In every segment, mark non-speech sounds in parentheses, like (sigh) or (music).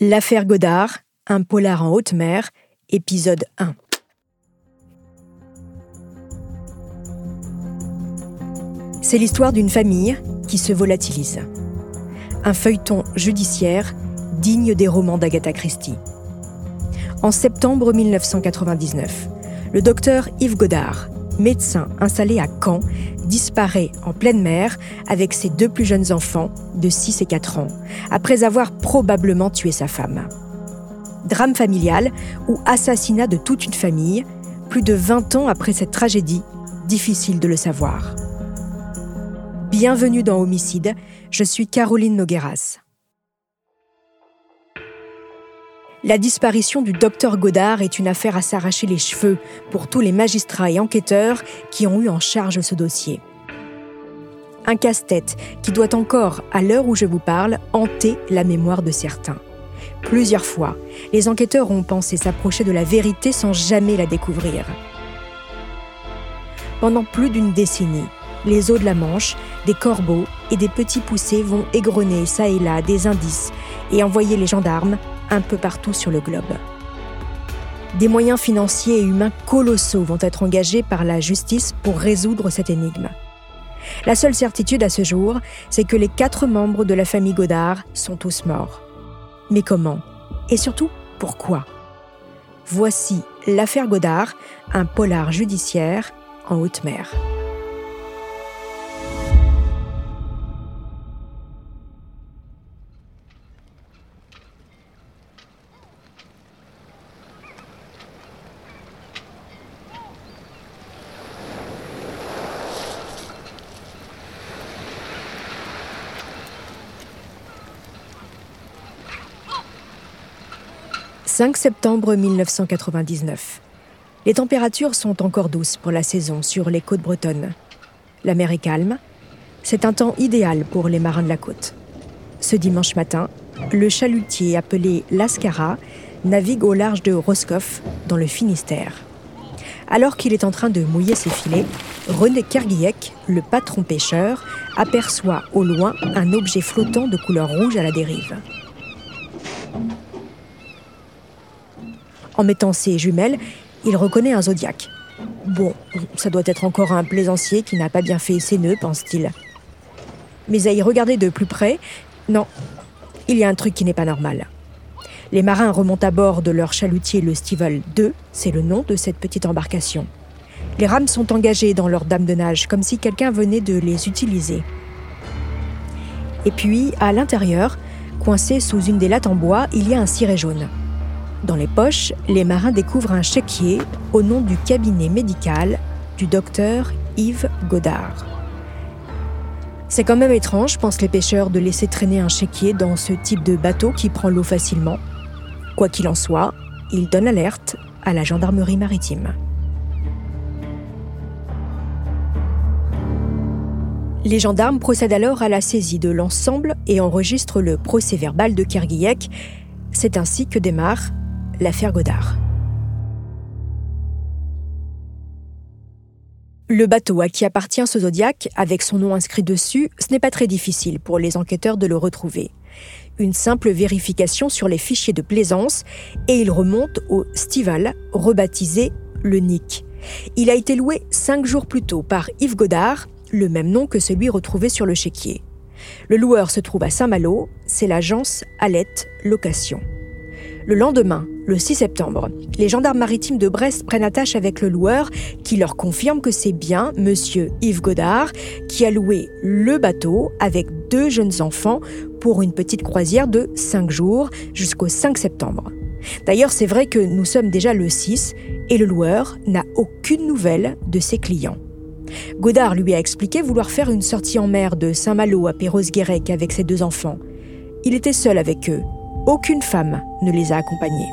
L'affaire Godard, un polar en haute mer, épisode 1. C'est l'histoire d'une famille qui se volatilise. Un feuilleton judiciaire digne des romans d'Agatha Christie. En septembre 1999, le docteur Yves Godard, médecin installé à Caen, disparaît en pleine mer avec ses deux plus jeunes enfants de 6 et 4 ans, après avoir probablement tué sa femme. Drame familial ou assassinat de toute une famille, plus de 20 ans après cette tragédie, difficile de le savoir. Bienvenue dans Homicide, je suis Caroline Nogueras. La disparition du docteur Godard est une affaire à s'arracher les cheveux pour tous les magistrats et enquêteurs qui ont eu en charge ce dossier. Un casse-tête qui doit encore, à l'heure où je vous parle, hanter la mémoire de certains. Plusieurs fois, les enquêteurs ont pensé s'approcher de la vérité sans jamais la découvrir. Pendant plus d'une décennie, les eaux de la Manche, des corbeaux et des petits poussés vont égrener ça et là des indices et envoyer les gendarmes un peu partout sur le globe. Des moyens financiers et humains colossaux vont être engagés par la justice pour résoudre cette énigme. La seule certitude à ce jour, c'est que les quatre membres de la famille Godard sont tous morts. Mais comment Et surtout, pourquoi? Voici l'affaire Godard, un polar judiciaire en haute mer. 5 septembre 1999. Les températures sont encore douces pour la saison sur les côtes bretonnes. La mer est calme. C'est un temps idéal pour les marins de la côte. Ce dimanche matin, le chalutier appelé Lascara navigue au large de Roscoff, dans le Finistère. Alors qu'il est en train de mouiller ses filets, René Kerguiec, le patron pêcheur, aperçoit au loin un objet flottant de couleur rouge à la dérive. En mettant ses jumelles, il reconnaît un zodiaque. Bon, ça doit être encore un plaisancier qui n'a pas bien fait ses nœuds, pense-t-il. Mais à y regarder de plus près, non, il y a un truc qui n'est pas normal. Les marins remontent à bord de leur chalutier le Stival 2, c'est le nom de cette petite embarcation. Les rames sont engagées dans leur dame de nage, comme si quelqu'un venait de les utiliser. Et puis, à l'intérieur, coincé sous une des lattes en bois, il y a un ciré jaune. Dans les poches, les marins découvrent un chéquier au nom du cabinet médical du docteur Yves Godard. C'est quand même étrange, pensent les pêcheurs, de laisser traîner un chéquier dans ce type de bateau qui prend l'eau facilement. Quoi qu'il en soit, ils donnent alerte à la gendarmerie maritime. Les gendarmes procèdent alors à la saisie de l'ensemble et enregistrent le procès verbal de Kerguiec. C'est ainsi que démarre l'affaire Godard. Le bateau à qui appartient ce Zodiac, avec son nom inscrit dessus, ce n'est pas très difficile pour les enquêteurs de le retrouver. Une simple vérification sur les fichiers de plaisance et il remonte au Stival, rebaptisé le Nick. Il a été loué cinq jours plus tôt par Yves Godard, le même nom que celui retrouvé sur le chéquier. Le loueur se trouve à Saint-Malo, c'est l'agence Alette Location. Le lendemain, le 6 septembre, les gendarmes maritimes de Brest prennent attache avec le loueur qui leur confirme que c'est bien monsieur Yves Godard qui a loué le bateau avec deux jeunes enfants pour une petite croisière de 5 jours jusqu'au 5 septembre. D'ailleurs, c'est vrai que nous sommes déjà le 6 et le loueur n'a aucune nouvelle de ses clients. Godard lui a expliqué vouloir faire une sortie en mer de Saint-Malo à Perros-Guirec avec ses deux enfants. Il était seul avec eux aucune femme ne les a accompagnés.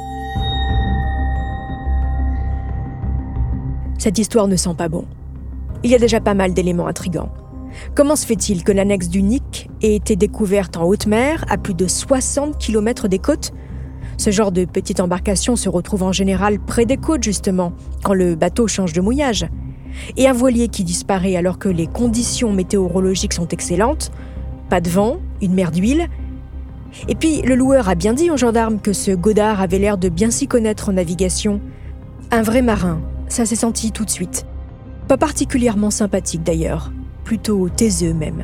Cette histoire ne sent pas bon. Il y a déjà pas mal d'éléments intrigants. Comment se fait-il que l'annexe du Nick ait été découverte en haute mer, à plus de 60 km des côtes? Ce genre de petite embarcation se retrouve en général près des côtes, justement, quand le bateau change de mouillage. Et un voilier qui disparaît alors que les conditions météorologiques sont excellentes, pas de vent, une mer d'huile, Et puis, le loueur a bien dit aux gendarmes que ce Godard avait l'air de bien s'y connaître en navigation. Un vrai marin, ça s'est senti tout de suite. Pas particulièrement sympathique d'ailleurs, plutôt taiseux même.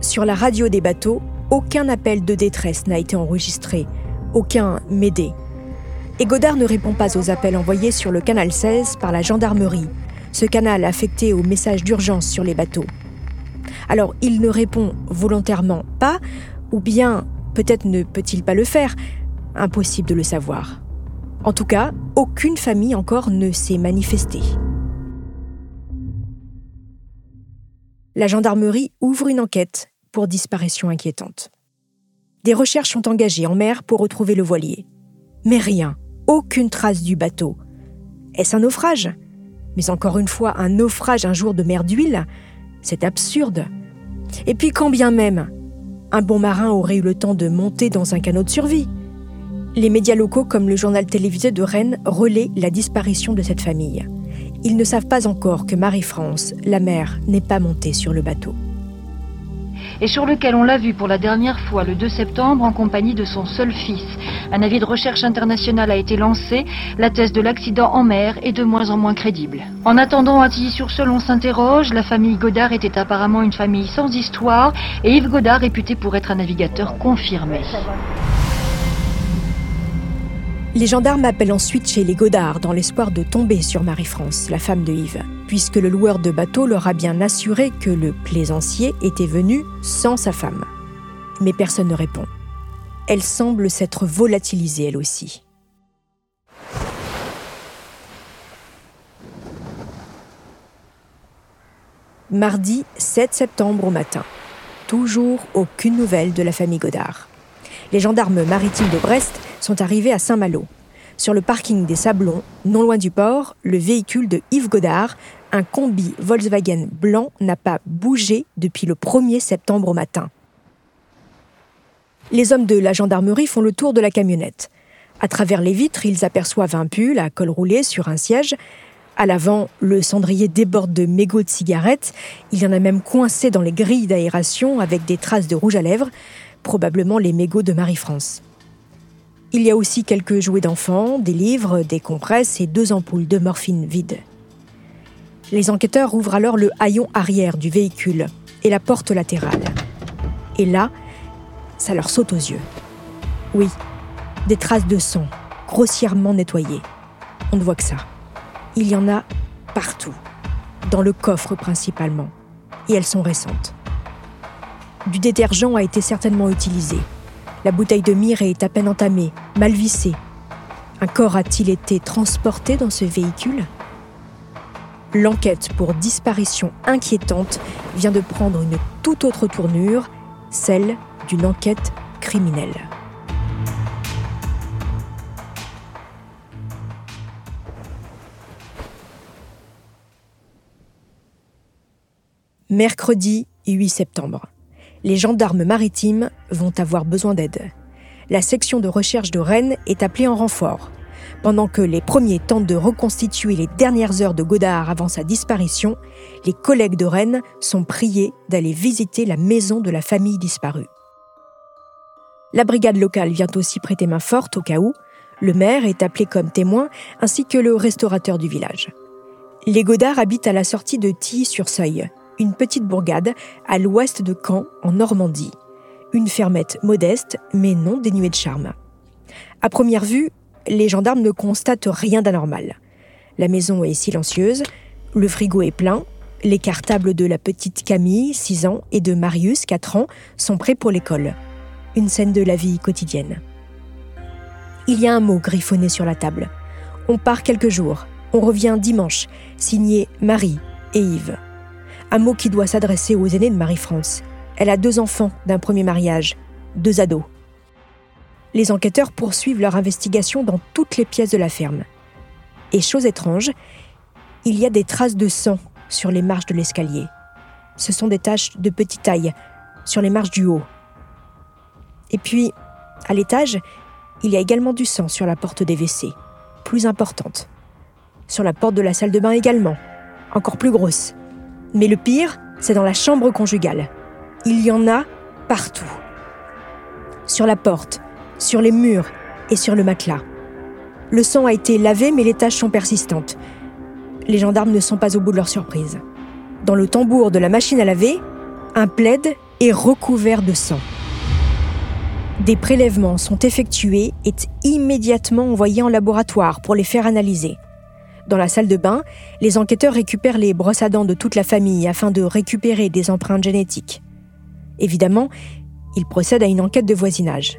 Sur la radio des bateaux, aucun appel de détresse n'a été enregistré, aucun m'aider. Et Godard ne répond pas aux appels envoyés sur le canal 16 par la gendarmerie, ce canal affecté aux messages d'urgence sur les bateaux. Alors il ne répond volontairement pas, ou bien peut-être ne peut-il pas le faire, impossible de le savoir. En tout cas, aucune famille encore ne s'est manifestée. La gendarmerie ouvre une enquête pour disparition inquiétante. Des recherches sont engagées en mer pour retrouver le voilier. Mais rien, aucune trace du bateau. Est-ce un naufrage? Mais encore une fois, un naufrage un jour de mer d'huile? C'est absurde. Et puis quand bien même, un bon marin aurait eu le temps de monter dans un canot de survie. Les médias locaux comme le journal télévisé de Rennes relaient la disparition de cette famille. Ils ne savent pas encore que Marie-France, la mère, n'est pas montée sur le bateau. Et sur lequel on l'a vu pour la dernière fois le 2 septembre en compagnie de son seul fils. Un avis de recherche internationale a été lancé. La thèse de l'accident en mer est de moins en moins crédible. En attendant, à Tilly-sur-Seul, on s'interroge. La famille Godard était apparemment une famille sans histoire et Yves Godard réputé pour être un navigateur confirmé. Les gendarmes appellent ensuite chez les Godard dans l'espoir de tomber sur Marie-France, la femme de Yves, puisque le loueur de bateau leur a bien assuré que le plaisancier était venu sans sa femme. Mais personne ne répond. Elle semble s'être volatilisée elle aussi. Mardi 7 septembre au matin. Toujours aucune nouvelle de la famille Godard. Les gendarmes maritimes de Brest sont arrivés à Saint-Malo. Sur le parking des Sablons, non loin du port, le véhicule de Yves Godard, un combi Volkswagen blanc, n'a pas bougé depuis le 1er septembre au matin. Les hommes de la gendarmerie font le tour de la camionnette. À travers les vitres, ils aperçoivent un pull à col roulé sur un siège. À l'avant, le cendrier déborde de mégots de cigarettes. Il y en a même coincé dans les grilles d'aération avec des traces de rouge à lèvres, probablement les mégots de Marie-France. Il y a aussi quelques jouets d'enfants, des livres, des compresses et deux ampoules de morphine vides. Les enquêteurs ouvrent alors le haillon arrière du véhicule et la porte latérale. Et là, ça leur saute aux yeux. Oui, des traces de sang, grossièrement nettoyées. On ne voit que ça. Il y en a partout, dans le coffre principalement, et elles sont récentes. Du détergent a été certainement utilisé, la bouteille de mire est à peine entamée, mal vissée. Un corps a-t-il été transporté dans ce véhicule? L'enquête pour disparition inquiétante vient de prendre une toute autre tournure, celle d'une enquête criminelle. Mercredi 8 septembre les gendarmes maritimes vont avoir besoin d'aide. La section de recherche de Rennes est appelée en renfort. Pendant que les premiers tentent de reconstituer les dernières heures de Godard avant sa disparition, les collègues de Rennes sont priés d'aller visiter la maison de la famille disparue. La brigade locale vient aussi prêter main forte au cas où. Le maire est appelé comme témoin, ainsi que le restaurateur du village. Les Godard habitent à la sortie de Tilly-sur-Seuil, une petite bourgade à l'ouest de Caen, en Normandie. Une fermette modeste, mais non dénuée de charme. À première vue, les gendarmes ne constatent rien d'anormal. La maison est silencieuse, le frigo est plein, les cartables de la petite Camille, 6 ans, et de Marius, 4 ans, sont prêts pour l'école. Une scène de la vie quotidienne. Il y a un mot griffonné sur la table. On part quelques jours, on revient dimanche, signé Marie et Yves un mot qui doit s'adresser aux aînés de Marie-France. Elle a deux enfants d'un premier mariage, deux ados. Les enquêteurs poursuivent leur investigation dans toutes les pièces de la ferme. Et chose étrange, il y a des traces de sang sur les marches de l'escalier. Ce sont des taches de petite taille sur les marches du haut. Et puis, à l'étage, il y a également du sang sur la porte des WC, plus importante. Sur la porte de la salle de bain également, encore plus grosse. Mais le pire, c'est dans la chambre conjugale. Il y en a partout. sur la porte, sur les murs et sur le matelas. Le sang a été lavé, mais les taches sont persistantes. Les gendarmes ne sont pas au bout de leur surprise. Dans le tambour de la machine à laver, un plaid est recouvert de sang. Des prélèvements sont effectués et immédiatement envoyés en laboratoire pour les faire analyser. Dans la salle de bain, les enquêteurs récupèrent les brosses à dents de toute la famille afin de récupérer des empreintes génétiques. Évidemment, ils procèdent à une enquête de voisinage.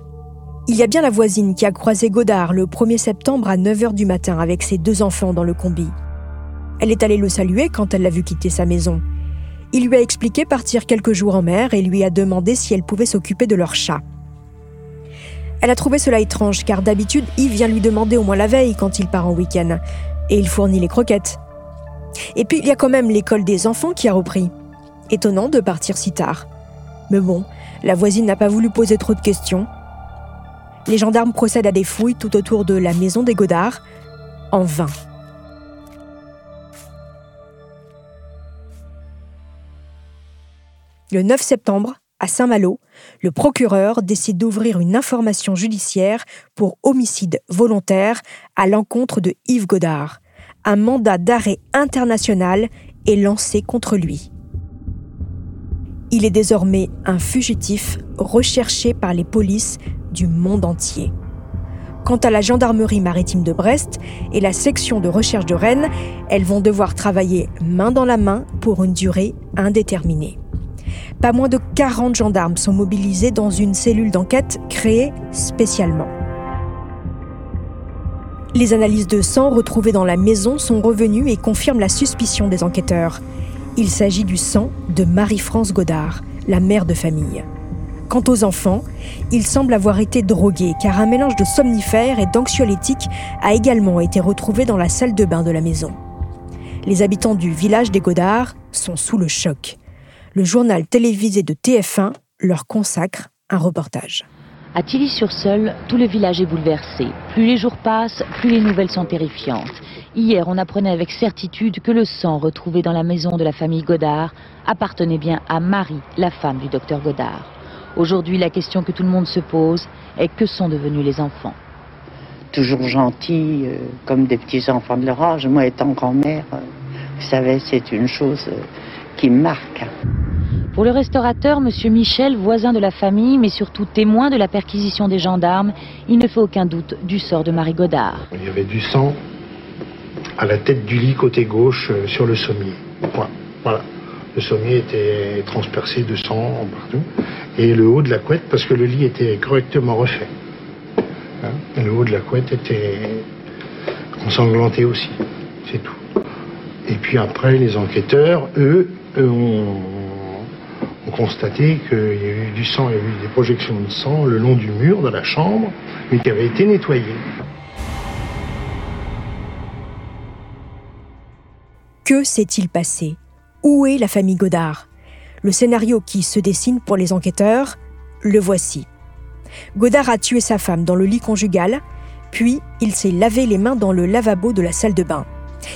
Il y a bien la voisine qui a croisé Godard le 1er septembre à 9h du matin avec ses deux enfants dans le combi. Elle est allée le saluer quand elle l'a vu quitter sa maison. Il lui a expliqué partir quelques jours en mer et lui a demandé si elle pouvait s'occuper de leur chat. Elle a trouvé cela étrange car d'habitude, Yves vient lui demander au moins la veille quand il part en week-end et il fournit les croquettes. Et puis il y a quand même l'école des enfants qui a repris. Étonnant de partir si tard. Mais bon, la voisine n'a pas voulu poser trop de questions les gendarmes procèdent à des fouilles tout autour de la maison des Godards, en vain. Le 9 septembre, à Saint-Malo, le procureur décide d'ouvrir une information judiciaire pour homicide volontaire à l'encontre de Yves Godard. Un mandat d'arrêt international est lancé contre lui. Il est désormais un fugitif recherché par les polices du monde entier. Quant à la gendarmerie maritime de Brest et la section de recherche de Rennes, elles vont devoir travailler main dans la main pour une durée indéterminée. Pas moins de 40 gendarmes sont mobilisés dans une cellule d'enquête créée spécialement. Les analyses de sang retrouvées dans la maison sont revenues et confirment la suspicion des enquêteurs. Il s'agit du sang de Marie-France Godard, la mère de famille. Quant aux enfants, ils semblent avoir été drogués car un mélange de somnifères et d'anxiolytiques a également été retrouvé dans la salle de bain de la maison. Les habitants du village des Godards sont sous le choc. Le journal télévisé de TF1 leur consacre un reportage. À Tilly-sur-Seul, tout le village est bouleversé. Plus les jours passent, plus les nouvelles sont terrifiantes. Hier, on apprenait avec certitude que le sang retrouvé dans la maison de la famille Godard appartenait bien à Marie, la femme du docteur Godard. Aujourd'hui, la question que tout le monde se pose est que sont devenus les enfants? Toujours gentils, euh, comme des petits enfants de leur âge. Moi, étant grand-mère, euh, vous savez, c'est une chose euh, qui marque. Pour le restaurateur, M. Michel, voisin de la famille, mais surtout témoin de la perquisition des gendarmes, il ne fait aucun doute du sort de Marie Godard. Il y avait du sang à la tête du lit côté gauche sur le sommier. Voilà. Le sommier était transpercé de sang partout. Et le haut de la couette, parce que le lit était correctement refait. Hein, et le haut de la couette était ensanglanté aussi. C'est tout. Et puis après, les enquêteurs, eux, ont, constaté qu'il y a eu du sang, il y a eu des projections de sang le long du mur de la chambre, mais qui avait été nettoyé. Que s'est-il passé? Où est la famille Godard? Le scénario qui se dessine pour les enquêteurs, le voici. Godard a tué sa femme dans le lit conjugal, puis il s'est lavé les mains dans le lavabo de la salle de bain.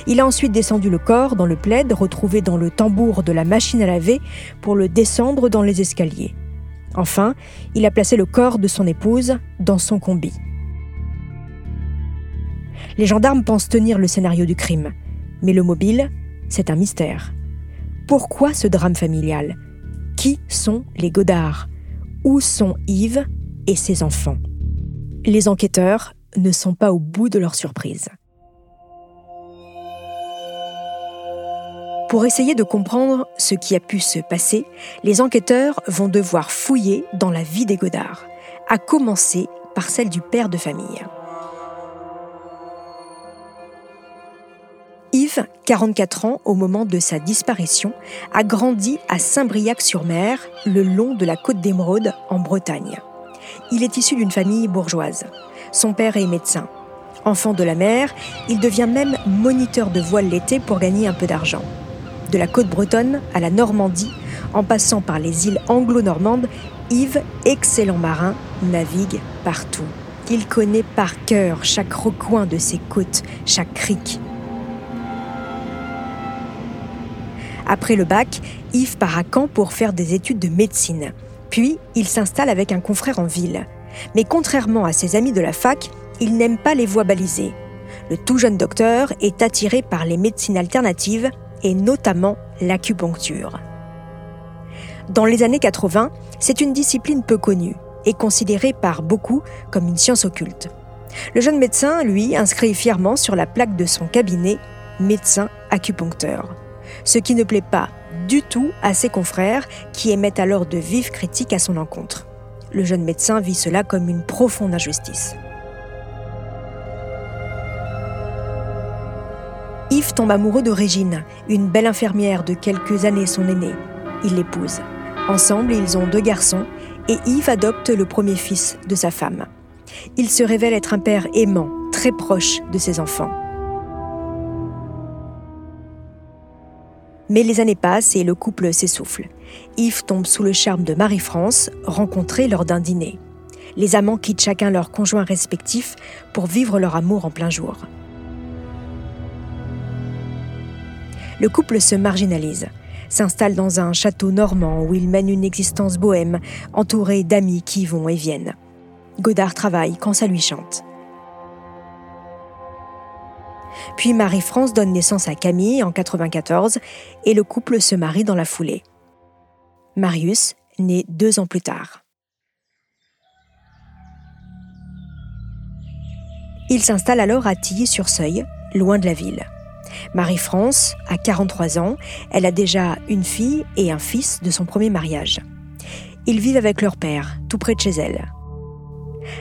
Il a ensuite descendu le corps dans le plaid retrouvé dans le tambour de la machine à laver pour le descendre dans les escaliers. Enfin, il a placé le corps de son épouse dans son combi. Les gendarmes pensent tenir le scénario du crime, mais le mobile, c'est un mystère. Pourquoi ce drame familial? Qui sont les Godards Où sont Yves et ses enfants? Les enquêteurs ne sont pas au bout de leur surprise. Pour essayer de comprendre ce qui a pu se passer, les enquêteurs vont devoir fouiller dans la vie des Godards, à commencer par celle du père de famille. Yves, 44 ans au moment de sa disparition, a grandi à Saint-Briac-sur-Mer, le long de la côte d'Émeraude, en Bretagne. Il est issu d'une famille bourgeoise. Son père est médecin. Enfant de la mer, il devient même moniteur de voile l'été pour gagner un peu d'argent. De la côte bretonne à la Normandie, en passant par les îles anglo-normandes, Yves, excellent marin, navigue partout. Il connaît par cœur chaque recoin de ses côtes, chaque crique, Après le bac, Yves part à Caen pour faire des études de médecine. Puis, il s'installe avec un confrère en ville. Mais contrairement à ses amis de la fac, il n'aime pas les voies balisées. Le tout jeune docteur est attiré par les médecines alternatives et notamment l'acupuncture. Dans les années 80, c'est une discipline peu connue et considérée par beaucoup comme une science occulte. Le jeune médecin, lui, inscrit fièrement sur la plaque de son cabinet médecin acupuncteur, ce qui ne plaît pas du tout à ses confrères qui émettent alors de vives critiques à son encontre. Le jeune médecin vit cela comme une profonde injustice. Yves tombe amoureux de Régine, une belle infirmière de quelques années son aînée. Il l'épouse. Ensemble, ils ont deux garçons et Yves adopte le premier fils de sa femme. Il se révèle être un père aimant, très proche de ses enfants. Mais les années passent et le couple s'essouffle. Yves tombe sous le charme de Marie-France, rencontrée lors d'un dîner. Les amants quittent chacun leur conjoint respectif pour vivre leur amour en plein jour. Le couple se marginalise, s'installe dans un château normand où il mène une existence bohème, entouré d'amis qui vont et viennent. Godard travaille quand ça lui chante. Puis Marie-France donne naissance à Camille en 94 et le couple se marie dans la foulée. Marius naît deux ans plus tard. Il s'installe alors à Tilly-sur-Seuil, loin de la ville. Marie-France a 43 ans, elle a déjà une fille et un fils de son premier mariage. Ils vivent avec leur père, tout près de chez elle.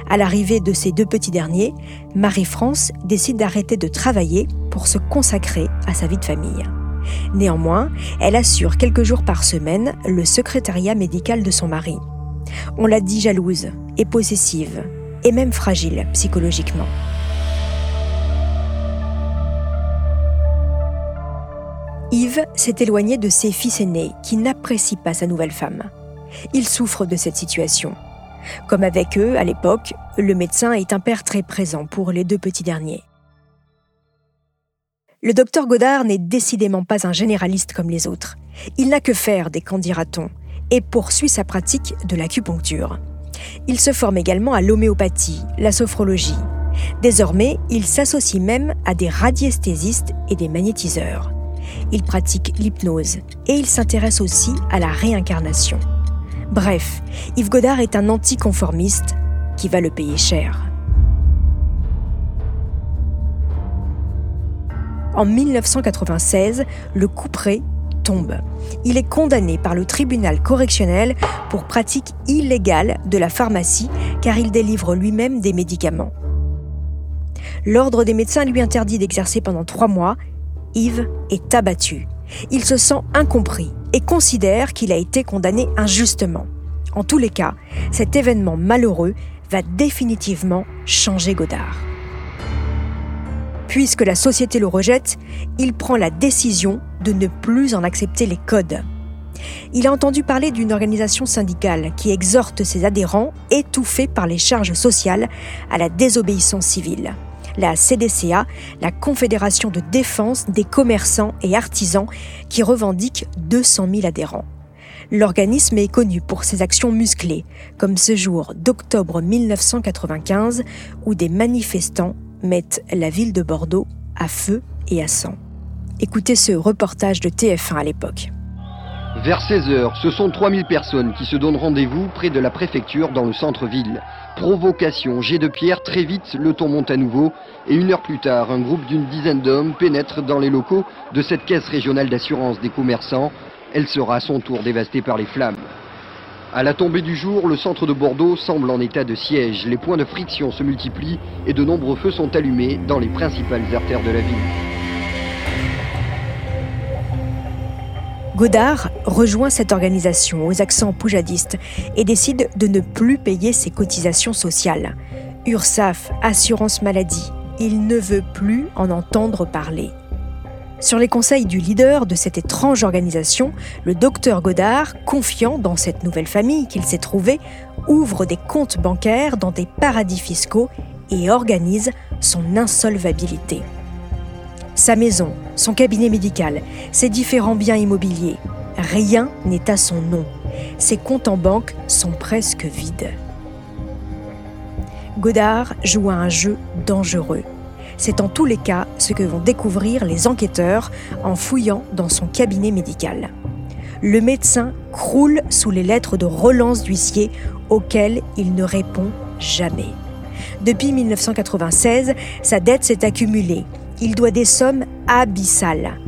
À l'arrivée de ces deux petits derniers, Marie-France décide d'arrêter de travailler pour se consacrer à sa vie de famille. Néanmoins, elle assure quelques jours par semaine le secrétariat médical de son mari. On l'a dit jalouse et possessive, et même fragile psychologiquement. Yves s'est éloigné de ses fils aînés qui n'apprécient pas sa nouvelle femme. Il souffre de cette situation. Comme avec eux, à l'époque, le médecin est un père très présent pour les deux petits derniers. Le docteur Godard n'est décidément pas un généraliste comme les autres. Il n'a que faire des candidatons et poursuit sa pratique de l'acupuncture. Il se forme également à l'homéopathie, la sophrologie. Désormais, il s'associe même à des radiesthésistes et des magnétiseurs. Il pratique l'hypnose et il s'intéresse aussi à la réincarnation. Bref, Yves Godard est un anticonformiste qui va le payer cher. En 1996, le couperet tombe. Il est condamné par le tribunal correctionnel pour pratique illégale de la pharmacie car il délivre lui-même des médicaments. L'ordre des médecins lui interdit d'exercer pendant trois mois Yves est abattu. Il se sent incompris et considère qu'il a été condamné injustement. En tous les cas, cet événement malheureux va définitivement changer Godard. Puisque la société le rejette, il prend la décision de ne plus en accepter les codes. Il a entendu parler d'une organisation syndicale qui exhorte ses adhérents, étouffés par les charges sociales, à la désobéissance civile la CDCA, la Confédération de défense des commerçants et artisans, qui revendique 200 000 adhérents. L'organisme est connu pour ses actions musclées, comme ce jour d'octobre 1995 où des manifestants mettent la ville de Bordeaux à feu et à sang. Écoutez ce reportage de TF1 à l'époque. Vers 16h, ce sont 3000 personnes qui se donnent rendez-vous près de la préfecture dans le centre-ville. Provocation, jet de pierre, très vite, le ton monte à nouveau. Et une heure plus tard, un groupe d'une dizaine d'hommes pénètre dans les locaux de cette caisse régionale d'assurance des commerçants. Elle sera à son tour dévastée par les flammes. À la tombée du jour, le centre de Bordeaux semble en état de siège. Les points de friction se multiplient et de nombreux feux sont allumés dans les principales artères de la ville. Godard rejoint cette organisation aux accents poujadistes et décide de ne plus payer ses cotisations sociales. URSAF, assurance maladie, il ne veut plus en entendre parler. Sur les conseils du leader de cette étrange organisation, le docteur Godard, confiant dans cette nouvelle famille qu'il s'est trouvée, ouvre des comptes bancaires dans des paradis fiscaux et organise son insolvabilité sa maison, son cabinet médical, ses différents biens immobiliers. Rien n'est à son nom. Ses comptes en banque sont presque vides. Godard joue à un jeu dangereux. C'est en tous les cas ce que vont découvrir les enquêteurs en fouillant dans son cabinet médical. Le médecin croule sous les lettres de relance d'huissier auxquelles il ne répond jamais. Depuis 1996, sa dette s'est accumulée. Il doit des sommes abyssales.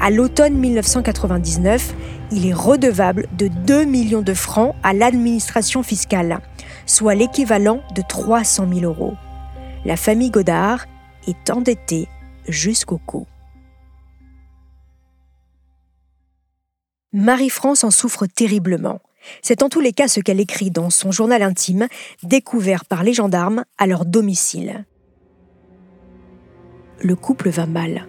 À l'automne 1999, il est redevable de 2 millions de francs à l'administration fiscale, soit l'équivalent de 300 000 euros. La famille Godard est endettée jusqu'au cou. Marie-France en souffre terriblement. C'est en tous les cas ce qu'elle écrit dans son journal intime, découvert par les gendarmes à leur domicile. Le couple va mal.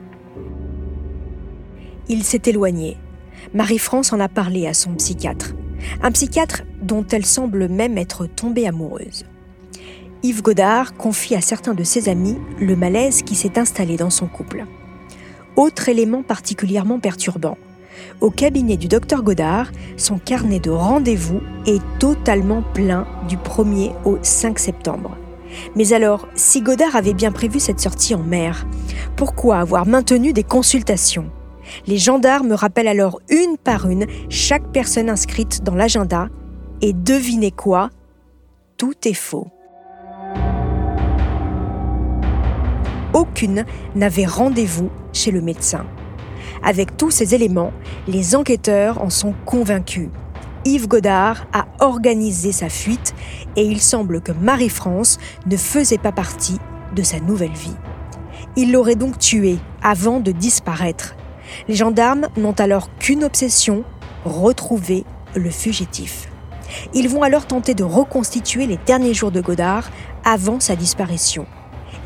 Il s'est éloigné. Marie-France en a parlé à son psychiatre. Un psychiatre dont elle semble même être tombée amoureuse. Yves Godard confie à certains de ses amis le malaise qui s'est installé dans son couple. Autre élément particulièrement perturbant, au cabinet du docteur Godard, son carnet de rendez-vous est totalement plein du 1er au 5 septembre. Mais alors, si Godard avait bien prévu cette sortie en mer, pourquoi avoir maintenu des consultations? Les gendarmes rappellent alors une par une chaque personne inscrite dans l'agenda et devinez quoi? Tout est faux. Aucune n'avait rendez-vous chez le médecin. Avec tous ces éléments, les enquêteurs en sont convaincus. Yves Godard a organisé sa fuite et il semble que Marie-France ne faisait pas partie de sa nouvelle vie. Il l'aurait donc tuée avant de disparaître. Les gendarmes n'ont alors qu'une obsession, retrouver le fugitif. Ils vont alors tenter de reconstituer les derniers jours de Godard avant sa disparition.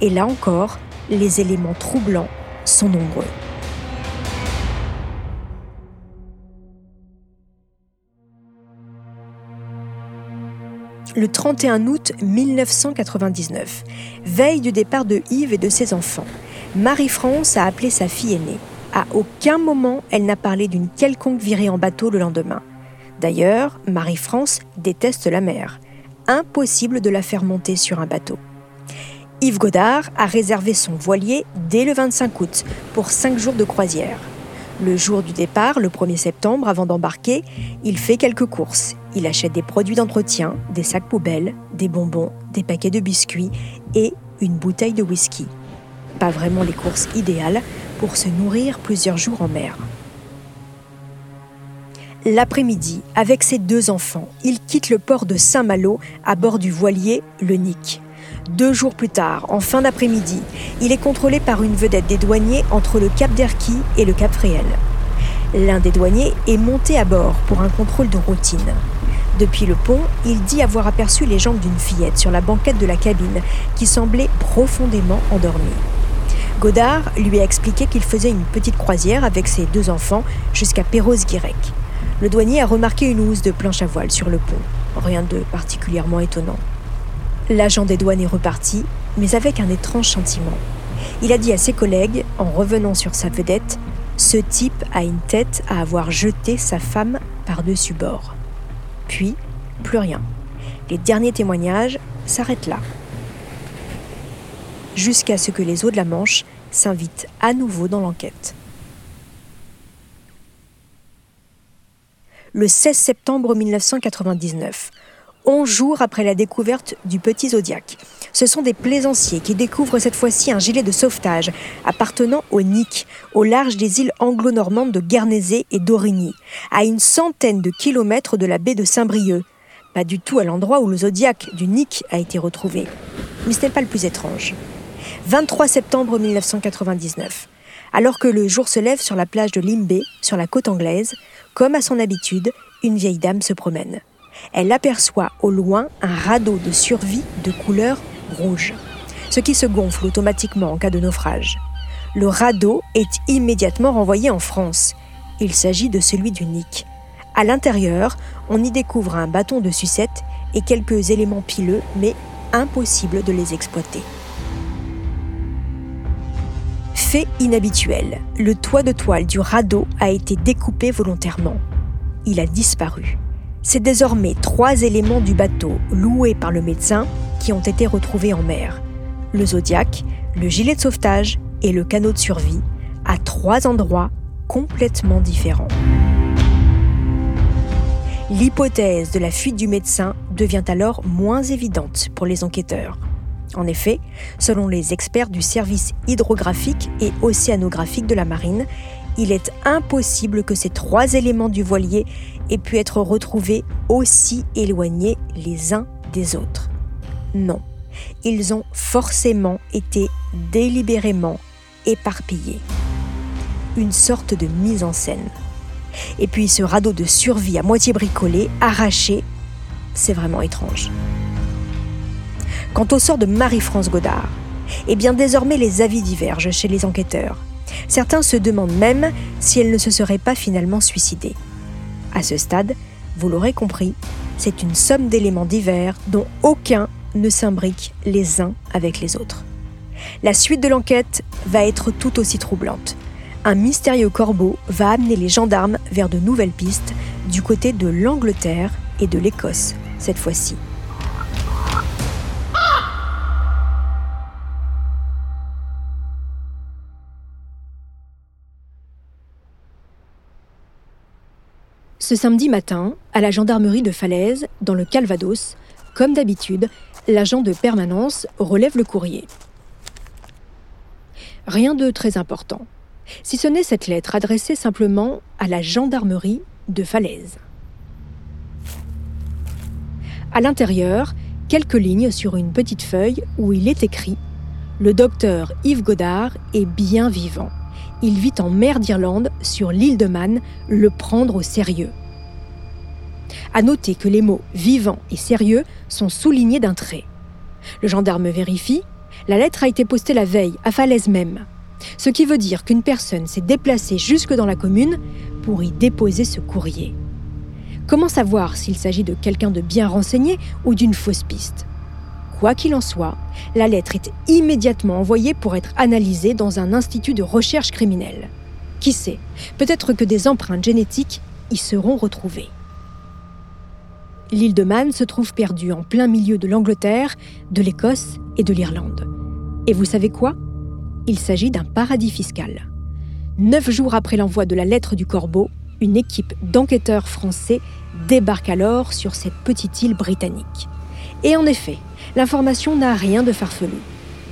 Et là encore, les éléments troublants sont nombreux. Le 31 août 1999, veille du départ de Yves et de ses enfants. Marie-France a appelé sa fille aînée. À aucun moment elle n'a parlé d'une quelconque virée en bateau le lendemain. D'ailleurs, Marie-France déteste la mer. Impossible de la faire monter sur un bateau. Yves Godard a réservé son voilier dès le 25 août pour cinq jours de croisière. Le jour du départ, le 1er septembre, avant d'embarquer, il fait quelques courses. Il achète des produits d'entretien, des sacs poubelles, des bonbons, des paquets de biscuits et une bouteille de whisky. Pas vraiment les courses idéales pour se nourrir plusieurs jours en mer. L'après-midi, avec ses deux enfants, il quitte le port de Saint-Malo à bord du voilier Le Nick. Deux jours plus tard, en fin d'après-midi, il est contrôlé par une vedette des douaniers entre le Cap d'Erquy et le Cap Fréhel. L'un des douaniers est monté à bord pour un contrôle de routine. Depuis le pont, il dit avoir aperçu les jambes d'une fillette sur la banquette de la cabine qui semblait profondément endormie. Godard lui a expliqué qu'il faisait une petite croisière avec ses deux enfants jusqu'à Perros-Guirec. Le douanier a remarqué une housse de planche à voile sur le pont. Rien de particulièrement étonnant. L'agent des douanes est reparti, mais avec un étrange sentiment. Il a dit à ses collègues, en revenant sur sa vedette, Ce type a une tête à avoir jeté sa femme par-dessus bord. Puis, plus rien. Les derniers témoignages s'arrêtent là. Jusqu'à ce que les eaux de la Manche s'invitent à nouveau dans l'enquête. Le 16 septembre 1999, 11 jours après la découverte du petit Zodiac. Ce sont des plaisanciers qui découvrent cette fois-ci un gilet de sauvetage appartenant au Nick, au large des îles anglo-normandes de Guernesey et d'Origny, à une centaine de kilomètres de la baie de Saint-Brieuc. Pas du tout à l'endroit où le Zodiac du Nick a été retrouvé. Mais ce n'est pas le plus étrange. 23 septembre 1999. Alors que le jour se lève sur la plage de Limbé, sur la côte anglaise, comme à son habitude, une vieille dame se promène elle aperçoit au loin un radeau de survie de couleur rouge, ce qui se gonfle automatiquement en cas de naufrage. Le radeau est immédiatement renvoyé en France. Il s'agit de celui du Nick. À l'intérieur, on y découvre un bâton de sucette et quelques éléments pileux, mais impossible de les exploiter. Fait inhabituel, le toit de toile du radeau a été découpé volontairement. Il a disparu. C'est désormais trois éléments du bateau loués par le médecin qui ont été retrouvés en mer. Le Zodiac, le gilet de sauvetage et le canot de survie, à trois endroits complètement différents. L'hypothèse de la fuite du médecin devient alors moins évidente pour les enquêteurs. En effet, selon les experts du service hydrographique et océanographique de la marine, il est impossible que ces trois éléments du voilier aient pu être retrouvés aussi éloignés les uns des autres. Non, ils ont forcément été délibérément éparpillés. Une sorte de mise en scène. Et puis ce radeau de survie à moitié bricolé, arraché, c'est vraiment étrange. Quant au sort de Marie-France Godard, eh bien désormais les avis divergent chez les enquêteurs. Certains se demandent même si elle ne se serait pas finalement suicidée. À ce stade, vous l'aurez compris, c'est une somme d'éléments divers dont aucun ne s'imbrique les uns avec les autres. La suite de l'enquête va être tout aussi troublante. Un mystérieux corbeau va amener les gendarmes vers de nouvelles pistes du côté de l'Angleterre et de l'Écosse, cette fois-ci. Ce samedi matin, à la gendarmerie de Falaise, dans le Calvados, comme d'habitude, l'agent de permanence relève le courrier. Rien de très important, si ce n'est cette lettre adressée simplement à la gendarmerie de Falaise. À l'intérieur, quelques lignes sur une petite feuille où il est écrit Le docteur Yves Godard est bien vivant. Il vit en mer d'Irlande, sur l'île de Man, le prendre au sérieux. À noter que les mots vivant et sérieux sont soulignés d'un trait. Le gendarme vérifie. La lettre a été postée la veille, à Falaise même. Ce qui veut dire qu'une personne s'est déplacée jusque dans la commune pour y déposer ce courrier. Comment savoir s'il s'agit de quelqu'un de bien renseigné ou d'une fausse piste? Quoi qu'il en soit, la lettre est immédiatement envoyée pour être analysée dans un institut de recherche criminelle. Qui sait, peut-être que des empreintes génétiques y seront retrouvées. L'île de Man se trouve perdue en plein milieu de l'Angleterre, de l'Écosse et de l'Irlande. Et vous savez quoi? Il s'agit d'un paradis fiscal. Neuf jours après l'envoi de la lettre du corbeau, une équipe d'enquêteurs français débarque alors sur cette petite île britannique. Et en effet, l'information n'a rien de farfelu.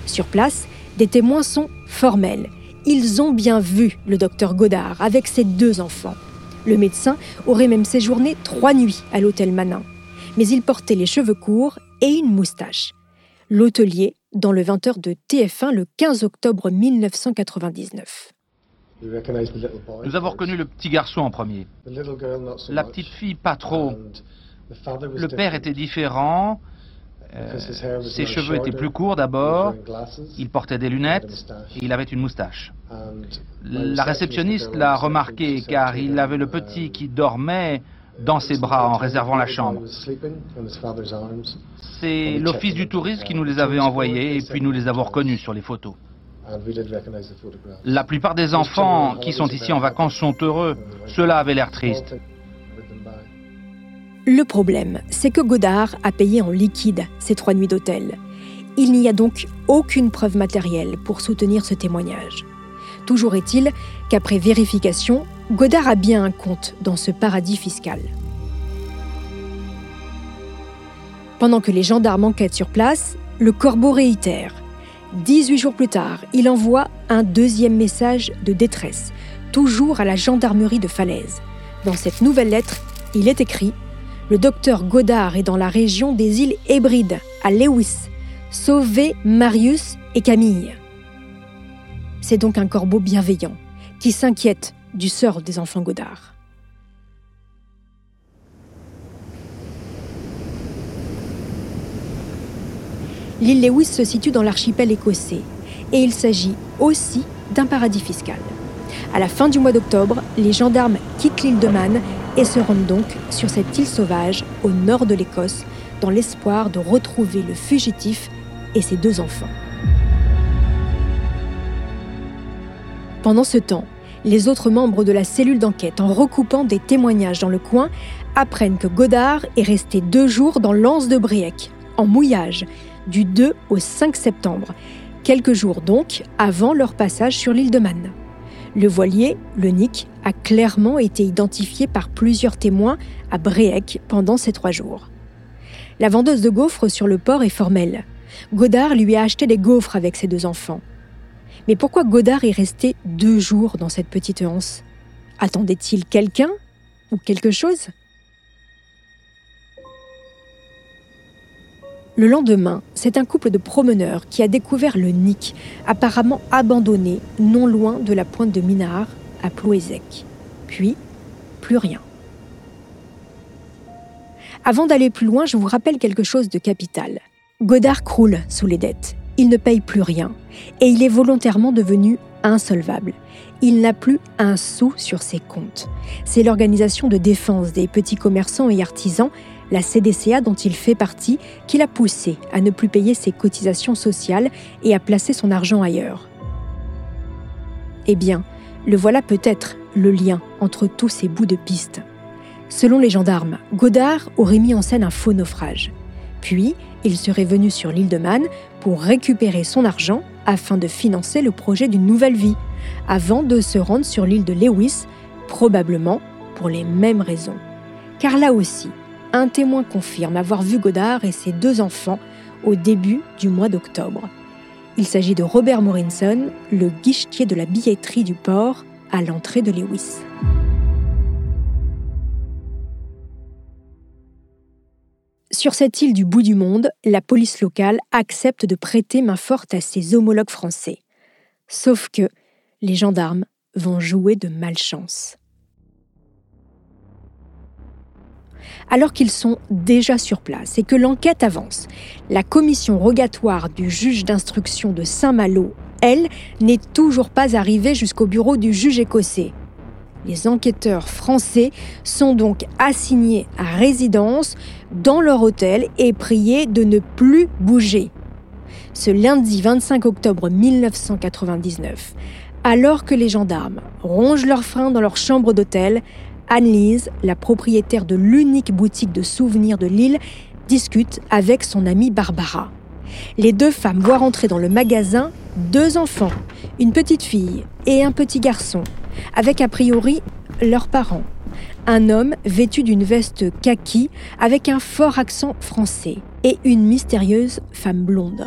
Sur place, des témoins sont formels. Ils ont bien vu le docteur Godard avec ses deux enfants. Le médecin aurait même séjourné trois nuits à l'hôtel Manin. Mais il portait les cheveux courts et une moustache. L'hôtelier, dans le 20h de TF1 le 15 octobre 1999. Nous avons reconnu le petit garçon en premier. La petite fille, pas trop. Le père était différent. Euh, ses cheveux étaient plus courts d'abord, il portait des lunettes et il avait une moustache. La réceptionniste l'a remarqué car il avait le petit qui dormait dans ses bras en réservant la chambre. C'est l'office du tourisme qui nous les avait envoyés et puis nous les avons reconnus sur les photos. La plupart des enfants qui sont ici en vacances sont heureux. Cela avait l'air triste. Le problème, c'est que Godard a payé en liquide ces trois nuits d'hôtel. Il n'y a donc aucune preuve matérielle pour soutenir ce témoignage. Toujours est-il qu'après vérification, Godard a bien un compte dans ce paradis fiscal. Pendant que les gendarmes enquêtent sur place, le corbeau réitère. 18 jours plus tard, il envoie un deuxième message de détresse, toujours à la gendarmerie de Falaise. Dans cette nouvelle lettre, il est écrit Le docteur Godard est dans la région des îles Hébrides, à Lewis. Sauvez Marius et Camille. C'est donc un corbeau bienveillant qui s'inquiète du sort des enfants Godard. L'île Lewis se situe dans l'archipel écossais et il s'agit aussi d'un paradis fiscal. À la fin du mois d'octobre, les gendarmes quittent l'île de Man et se rendent donc sur cette île sauvage au nord de l'Écosse dans l'espoir de retrouver le fugitif et ses deux enfants. Pendant ce temps, les autres membres de la cellule d'enquête, en recoupant des témoignages dans le coin, apprennent que Godard est resté deux jours dans l'anse de Briec, en mouillage, du 2 au 5 septembre, quelques jours donc avant leur passage sur l'île de Man. Le voilier, le Nick, a clairement été identifié par plusieurs témoins à Bréhec pendant ces trois jours. La vendeuse de gaufres sur le port est formelle. Godard lui a acheté des gaufres avec ses deux enfants. Mais pourquoi Godard est resté deux jours dans cette petite anse? Attendait-il quelqu'un ou quelque chose? Le lendemain, c'est un couple de promeneurs qui a découvert le Nick, apparemment abandonné, non loin de la pointe de Minard, à Ploézec. Puis, plus rien. Avant d'aller plus loin, je vous rappelle quelque chose de capital. Godard croule sous les dettes. Il ne paye plus rien. Et il est volontairement devenu insolvable. Il n'a plus un sou sur ses comptes. C'est l'organisation de défense des petits commerçants et artisans la CDCA dont il fait partie, qui l'a poussé à ne plus payer ses cotisations sociales et à placer son argent ailleurs. Eh bien, le voilà peut-être le lien entre tous ces bouts de piste. Selon les gendarmes, Godard aurait mis en scène un faux naufrage. Puis, il serait venu sur l'île de Man pour récupérer son argent afin de financer le projet d'une nouvelle vie, avant de se rendre sur l'île de Lewis, probablement pour les mêmes raisons. Car là aussi, un témoin confirme avoir vu Godard et ses deux enfants au début du mois d'octobre. Il s'agit de Robert Morinson, le guichetier de la billetterie du port à l'entrée de Lewis. Sur cette île du bout du monde, la police locale accepte de prêter main forte à ses homologues français. Sauf que les gendarmes vont jouer de malchance. Alors qu'ils sont déjà sur place et que l'enquête avance. La commission rogatoire du juge d'instruction de Saint-Malo, elle, n'est toujours pas arrivée jusqu'au bureau du juge écossais. Les enquêteurs français sont donc assignés à résidence dans leur hôtel et priés de ne plus bouger. Ce lundi 25 octobre 1999, alors que les gendarmes rongent leurs freins dans leur chambre d'hôtel, Anne-Lise, la propriétaire de l'unique boutique de souvenirs de l'île, discute avec son amie Barbara. Les deux femmes voient rentrer dans le magasin deux enfants, une petite fille et un petit garçon, avec a priori leurs parents. Un homme vêtu d'une veste kaki avec un fort accent français et une mystérieuse femme blonde.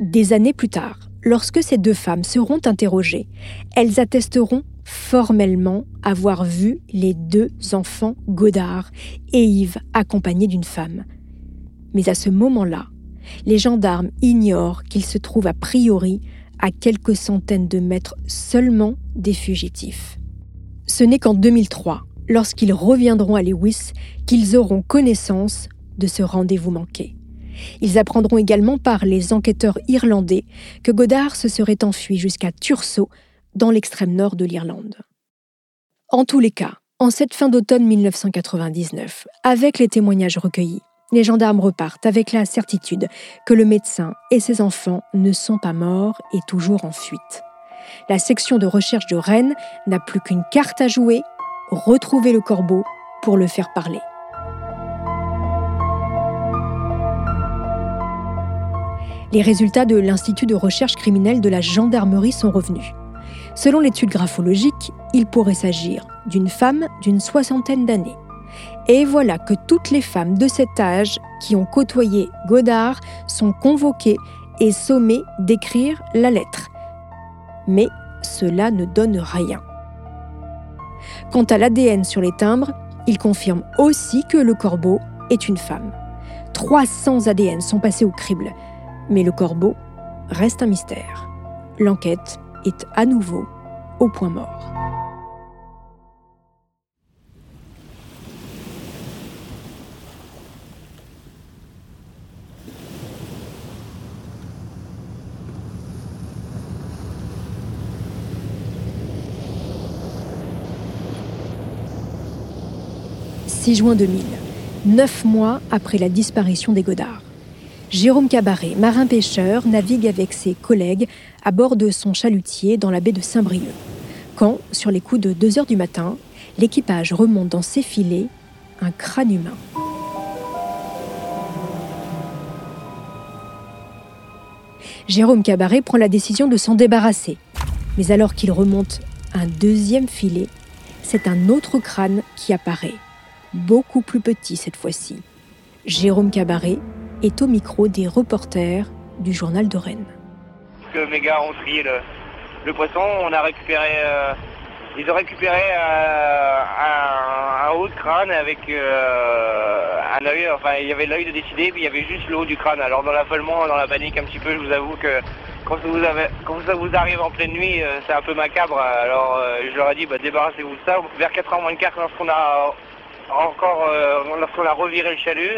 Des années plus tard, lorsque ces deux femmes seront interrogées, elles attesteront formellement avoir vu les deux enfants Godard et Yves accompagnés d'une femme. Mais à ce moment-là, les gendarmes ignorent qu'ils se trouvent a priori à quelques centaines de mètres seulement des fugitifs. Ce n'est qu'en 2003, lorsqu'ils reviendront à Lewis, qu'ils auront connaissance de ce rendez-vous manqué. Ils apprendront également par les enquêteurs irlandais que Godard se serait enfui jusqu'à Tursault dans l'extrême nord de l'Irlande. En tous les cas, en cette fin d'automne 1999, avec les témoignages recueillis, les gendarmes repartent avec la certitude que le médecin et ses enfants ne sont pas morts et toujours en fuite. La section de recherche de Rennes n'a plus qu'une carte à jouer, retrouver le corbeau pour le faire parler. Les résultats de l'Institut de recherche criminelle de la gendarmerie sont revenus. Selon l'étude graphologique, il pourrait s'agir d'une femme d'une soixantaine d'années. Et voilà que toutes les femmes de cet âge qui ont côtoyé Godard sont convoquées et sommées d'écrire la lettre. Mais cela ne donne rien. Quant à l'ADN sur les timbres, il confirme aussi que le corbeau est une femme. 300 ADN sont passés au crible, mais le corbeau reste un mystère. L'enquête à nouveau au point mort. « 6 juin 2000, neuf mois après la disparition des Godards. Jérôme Cabaret, marin-pêcheur, navigue avec ses collègues à bord de son chalutier dans la baie de Saint-Brieuc. Quand, sur les coups de 2 heures du matin, l'équipage remonte dans ses filets un crâne humain. Jérôme Cabaret prend la décision de s'en débarrasser. Mais alors qu'il remonte un deuxième filet, c'est un autre crâne qui apparaît, beaucoup plus petit cette fois-ci. Jérôme Cabaret est au micro des reporters du journal de Rennes. Que mes gars ont trié le, poisson, on a récupéré, euh, ils ont récupéré euh, un, haut de crâne avec euh, un œil, enfin il y avait l'œil de décider, puis il y avait juste le haut du crâne. Alors dans l'affolement, dans la panique un petit peu, je vous avoue que quand ça vous arrive en pleine nuit, c'est un peu macabre. Alors je leur ai dit, bah, débarrassez-vous de ça. Vers 4h moins de quart, lorsqu'on a encore, lorsqu'on a reviré le chalut,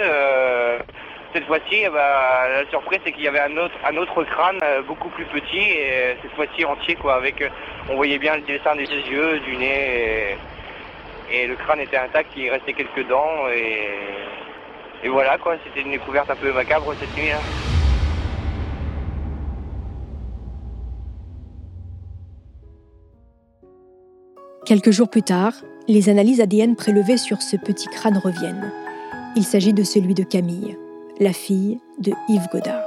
cette fois-ci, eh ben, la surprise, c'est qu'il y avait un autre, crâne euh, beaucoup plus petit et euh, cette fois-ci entier, quoi. Avec, euh, on voyait bien le dessin des yeux, du nez et, le crâne était intact. Il restait quelques dents et, voilà, quoi. C'était une découverte un peu macabre cette nuit. Hein. Quelques jours plus tard, les analyses ADN prélevées sur ce petit crâne reviennent. Il s'agit de celui de Camille la fille de Yves Godard.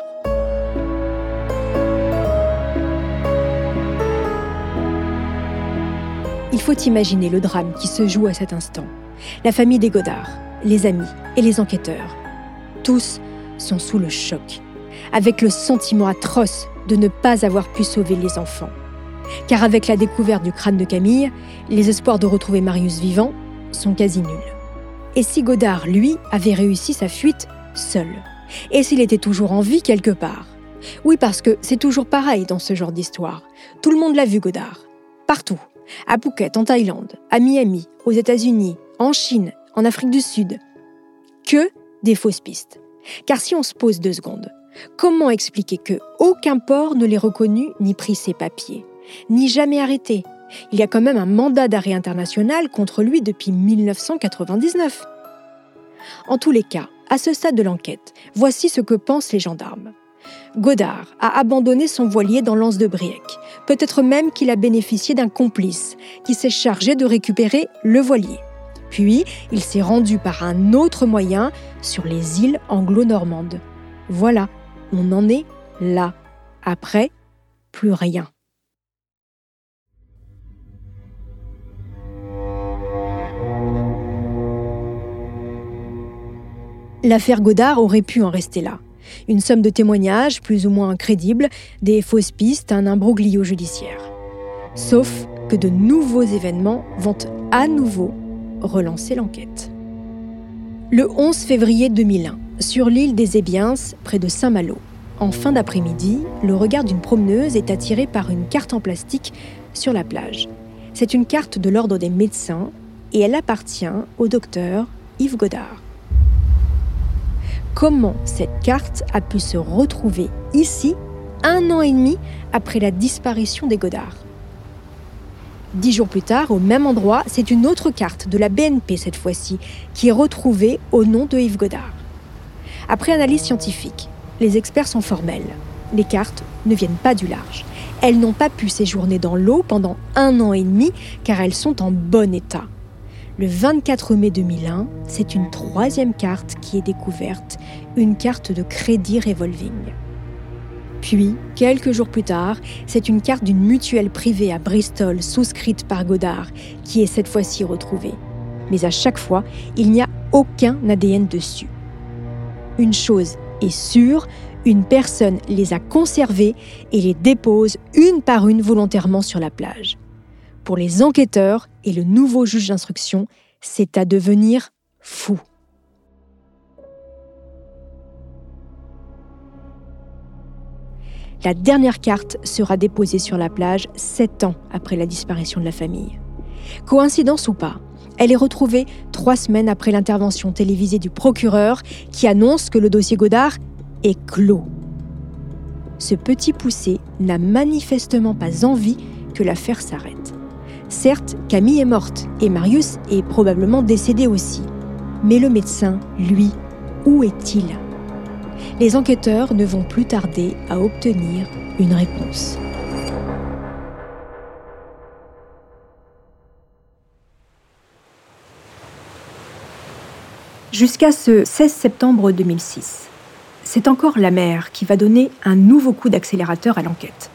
Il faut imaginer le drame qui se joue à cet instant. La famille des Godard, les amis et les enquêteurs, tous sont sous le choc, avec le sentiment atroce de ne pas avoir pu sauver les enfants. Car avec la découverte du crâne de Camille, les espoirs de retrouver Marius vivant sont quasi nuls. Et si Godard, lui, avait réussi sa fuite seul. Et s'il était toujours en vie quelque part. Oui, parce que c'est toujours pareil dans ce genre d'histoire. Tout le monde l'a vu, Godard. Partout. À Phuket, en Thaïlande, à Miami, aux États-Unis, en Chine, en Afrique du Sud. Que des fausses pistes. Car si on se pose deux secondes, comment expliquer que aucun port ne l'ait reconnu ni pris ses papiers, ni jamais arrêté? Il y a quand même un mandat d'arrêt international contre lui depuis 1999. En tous les cas, à ce stade de l'enquête, voici ce que pensent les gendarmes. Godard a abandonné son voilier dans l'anse de Briec. Peut-être même qu'il a bénéficié d'un complice qui s'est chargé de récupérer le voilier. Puis, il s'est rendu par un autre moyen sur les îles anglo-normandes. Voilà, on en est là. Après, plus rien. L'affaire Godard aurait pu en rester là. Une somme de témoignages plus ou moins crédibles, des fausses pistes, un imbroglio judiciaire. Sauf que de nouveaux événements vont à nouveau relancer l'enquête. Le 11 février 2001, sur l'île des Ébiens, près de Saint-Malo, en fin d'après-midi, le regard d'une promeneuse est attiré par une carte en plastique sur la plage. C'est une carte de l'ordre des médecins et elle appartient au docteur Yves Godard comment cette carte a pu se retrouver ici un an et demi après la disparition des Godards. Dix jours plus tard, au même endroit, c'est une autre carte de la BNP cette fois-ci qui est retrouvée au nom de Yves Godard. Après analyse scientifique, les experts sont formels. Les cartes ne viennent pas du large. Elles n'ont pas pu séjourner dans l'eau pendant un an et demi car elles sont en bon état. Le 24 mai 2001, c'est une troisième carte qui est découverte, une carte de crédit revolving. Puis, quelques jours plus tard, c'est une carte d'une mutuelle privée à Bristol souscrite par Godard qui est cette fois-ci retrouvée. Mais à chaque fois, il n'y a aucun ADN dessus. Une chose est sûre, une personne les a conservées et les dépose une par une volontairement sur la plage. Pour les enquêteurs et le nouveau juge d'instruction, c'est à devenir fou. La dernière carte sera déposée sur la plage sept ans après la disparition de la famille. Coïncidence ou pas, elle est retrouvée trois semaines après l'intervention télévisée du procureur qui annonce que le dossier Godard est clos. Ce petit poussé n'a manifestement pas envie que l'affaire s'arrête. Certes, Camille est morte et Marius est probablement décédé aussi. Mais le médecin, lui, où est-il? Les enquêteurs ne vont plus tarder à obtenir une réponse. Jusqu'à ce 16 septembre 2006. c'est encore la mer qui va donner un nouveau coup d'accélérateur à l'enquête.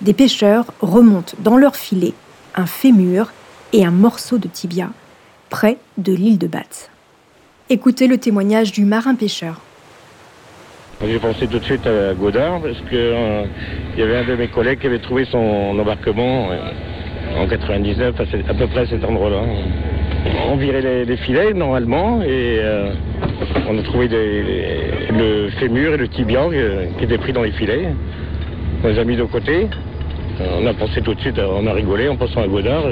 Des pêcheurs remontent dans leur filet un fémur et un morceau de tibia près de l'île de Batz. Écoutez le témoignage du marin pêcheur. J'ai pensé tout de suite à Godard parce qu'il euh, y avait un de mes collègues qui avait trouvé son embarquement euh, en 99 à, peu près à cet endroit-là. On virait les, filets normalement et euh, on a trouvé le fémur et le tibia qui étaient pris dans les filets. On les a mis de côté. On a pensé tout de suite, on a rigolé en pensant à Godard.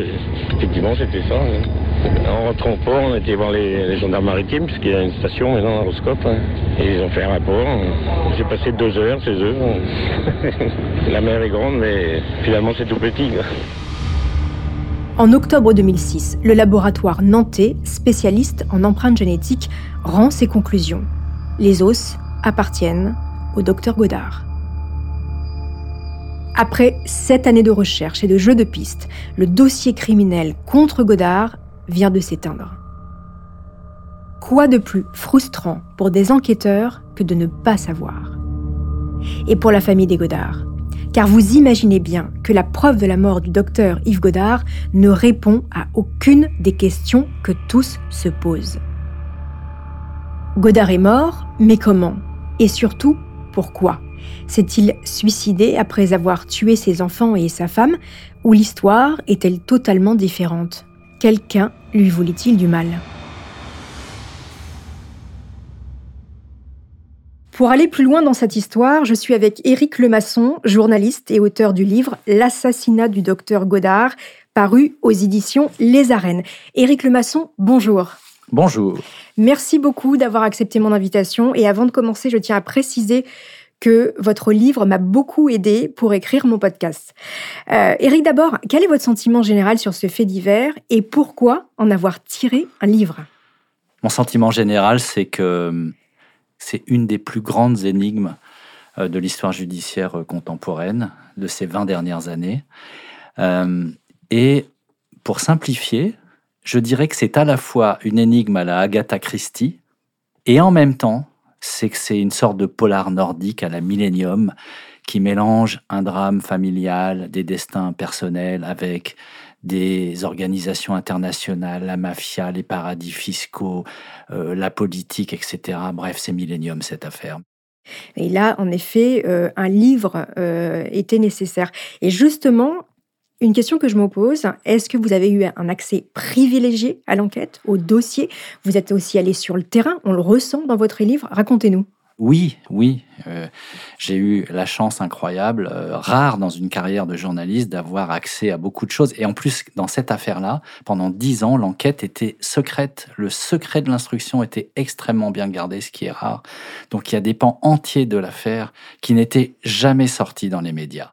effectivement, c'était ça. Hein. En rentrant au port, on été voir les, gendarmes maritimes, puisqu'il y a une station maintenant à Roscope. Hein. Et ils ont fait un rapport. J'ai passé deux heures chez eux. (laughs) La mer est grande, mais finalement, c'est tout petit. En octobre 2006, le laboratoire nantais, spécialiste en empreintes génétiques, rend ses conclusions. Les os appartiennent au docteur Godard. Après sept années de recherche et de jeux de pistes, le dossier criminel contre Godard vient de s'éteindre. Quoi de plus frustrant pour des enquêteurs que de ne pas savoir? Et pour la famille des Godard car vous imaginez bien que la preuve de la mort du docteur Yves Godard ne répond à aucune des questions que tous se posent. Godard est mort, mais comment? Et surtout, pourquoi? S'est-il suicidé après avoir tué ses enfants et sa femme Ou l'histoire est-elle totalement différente? Quelqu'un lui voulait-il du mal? Pour aller plus loin dans cette histoire, je suis avec Éric Lemasson, journaliste et auteur du livre L'assassinat du docteur Godard, paru aux éditions Les Arènes. Éric Lemasson, bonjour. Bonjour. Merci beaucoup d'avoir accepté mon invitation. Et avant de commencer, je tiens à préciser que votre livre m'a beaucoup aidé pour écrire mon podcast. Euh, Éric, d'abord, quel est votre sentiment général sur ce fait divers et pourquoi en avoir tiré un livre? Mon sentiment général, c'est que c'est une des plus grandes énigmes euh, de l'histoire judiciaire euh, contemporaine de ces 20 dernières années. Euh, et pour simplifier, je dirais que c'est à la fois une énigme à la Agatha Christie et en même temps, c'est que c'est une sorte de polar nordique à la Millennium qui mélange un drame familial, des destins personnels avec des organisations internationales, la mafia, les paradis fiscaux, euh, la politique, etc. Bref, c'est millénium cette affaire. Et là, en effet, euh, un livre euh, était nécessaire. Et justement, une question que je me pose, est-ce que vous avez eu un accès privilégié à l'enquête, au dossier? Vous êtes aussi allé sur le terrain, on le ressent dans votre livre. Racontez-nous. Oui, oui. Euh, j'ai eu la chance incroyable, euh, rare dans une carrière de journaliste, d'avoir accès à beaucoup de choses. Et en plus, dans cette affaire-là, pendant dix ans, l'enquête était secrète. Le secret de l'instruction était extrêmement bien gardé, ce qui est rare. Donc il y a des pans entiers de l'affaire qui n'étaient jamais sortis dans les médias.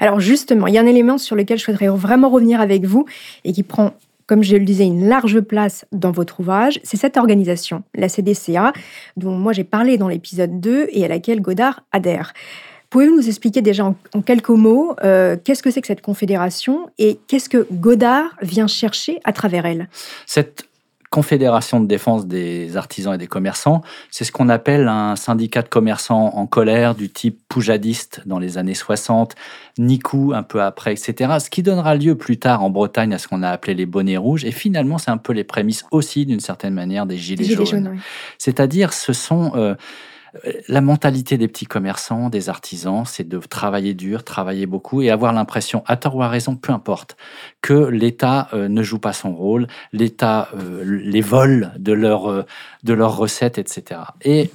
Alors justement, il y a un élément sur lequel je voudrais vraiment revenir avec vous et qui prend comme je le disais, une large place dans votre ouvrage, c'est cette organisation, la CDCA, dont moi j'ai parlé dans l'épisode 2 et à laquelle Godard adhère. Pouvez-vous nous expliquer déjà en, quelques mots euh, qu'est-ce que c'est que cette confédération et qu'est-ce que Godard vient chercher à travers elle? Confédération de défense des artisans et des commerçants, c'est ce qu'on appelle un syndicat de commerçants en colère du type poujadiste dans les années 60, Nikou un peu après, etc. Ce qui donnera lieu plus tard en Bretagne à ce qu'on a appelé les bonnets rouges. Et finalement, c'est un peu les prémices aussi, d'une certaine manière, des gilets, jaunes. C'est-à-dire, ce sont... Euh, la mentalité des petits commerçants, des artisans, c'est de travailler dur, travailler beaucoup et avoir l'impression, à tort ou à raison, peu importe, que l'État euh, ne joue pas son rôle, l'État euh, les vole de, euh, de leurs recettes, etc. Et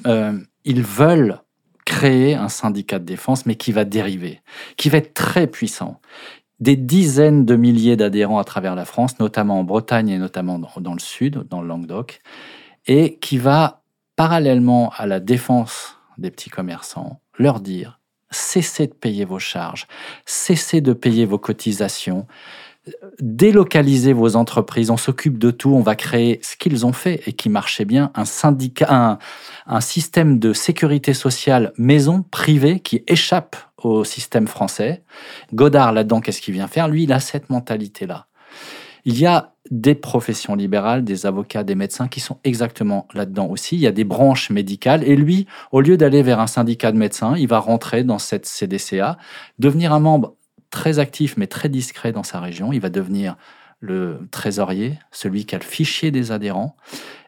ils veulent créer un syndicat de défense, mais qui va dériver, qui va être très puissant. Des dizaines de milliers d'adhérents à travers la France, notamment en Bretagne et notamment dans le sud, dans le Languedoc, et qui va parallèlement à la défense des petits commerçants, leur dire cessez de payer vos charges, cessez de payer vos cotisations, délocalisez vos entreprises, on s'occupe de tout, on va créer ce qu'ils ont fait et qui marchait bien, un syndicat, un, système de sécurité sociale maison privée qui échappe au système français. Godard là-dedans, qu'est-ce qu'il vient faire? Lui, il a cette mentalité-là. Il y a des professions libérales, des avocats, des médecins qui sont exactement là-dedans aussi. Il y a des branches médicales et lui, au lieu d'aller vers un syndicat de médecins, il va rentrer dans cette CDCA, devenir un membre très actif mais très discret dans sa région. Il va devenir le trésorier, celui qui a le fichier des adhérents,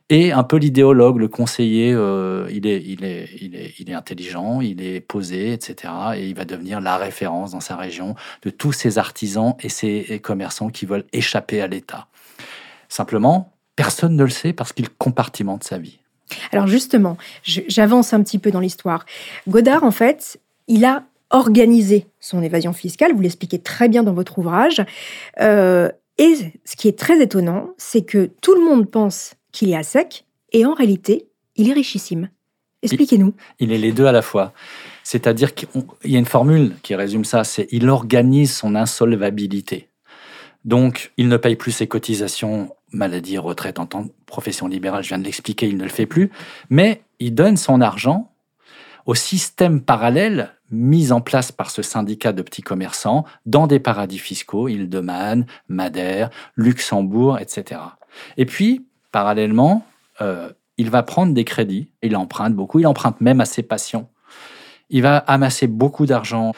et un peu l'idéologue, le conseiller. Euh, il, est, il, est, il, est, il est intelligent, il est posé, etc. Et il va devenir la référence dans sa région de tous ces artisans et ces commerçants qui veulent échapper à l'État. Simplement, personne ne le sait parce qu'il compartimente sa vie. Alors justement, j'avance un petit peu dans l'histoire. Godard, en fait, il a organisé son évasion fiscale, vous l'expliquez très bien dans votre ouvrage. Euh, et ce qui est très étonnant, c'est que tout le monde pense qu'il est à sec, et en réalité, il est richissime. Expliquez-nous. Il, est les deux à la fois. C'est-à-dire qu'il y a une formule qui résume ça, c'est il organise son insolvabilité. Donc, il ne paye plus ses cotisations maladie, retraite en tant que profession libérale, je viens de l'expliquer, il ne le fait plus, mais il donne son argent au système parallèle mis en place par ce syndicat de petits commerçants dans des paradis fiscaux, Île-de-Man, Madère, Luxembourg, etc. Et puis, parallèlement, euh, il va prendre des crédits, il emprunte beaucoup, il emprunte même à ses patients. Il va amasser beaucoup d'argent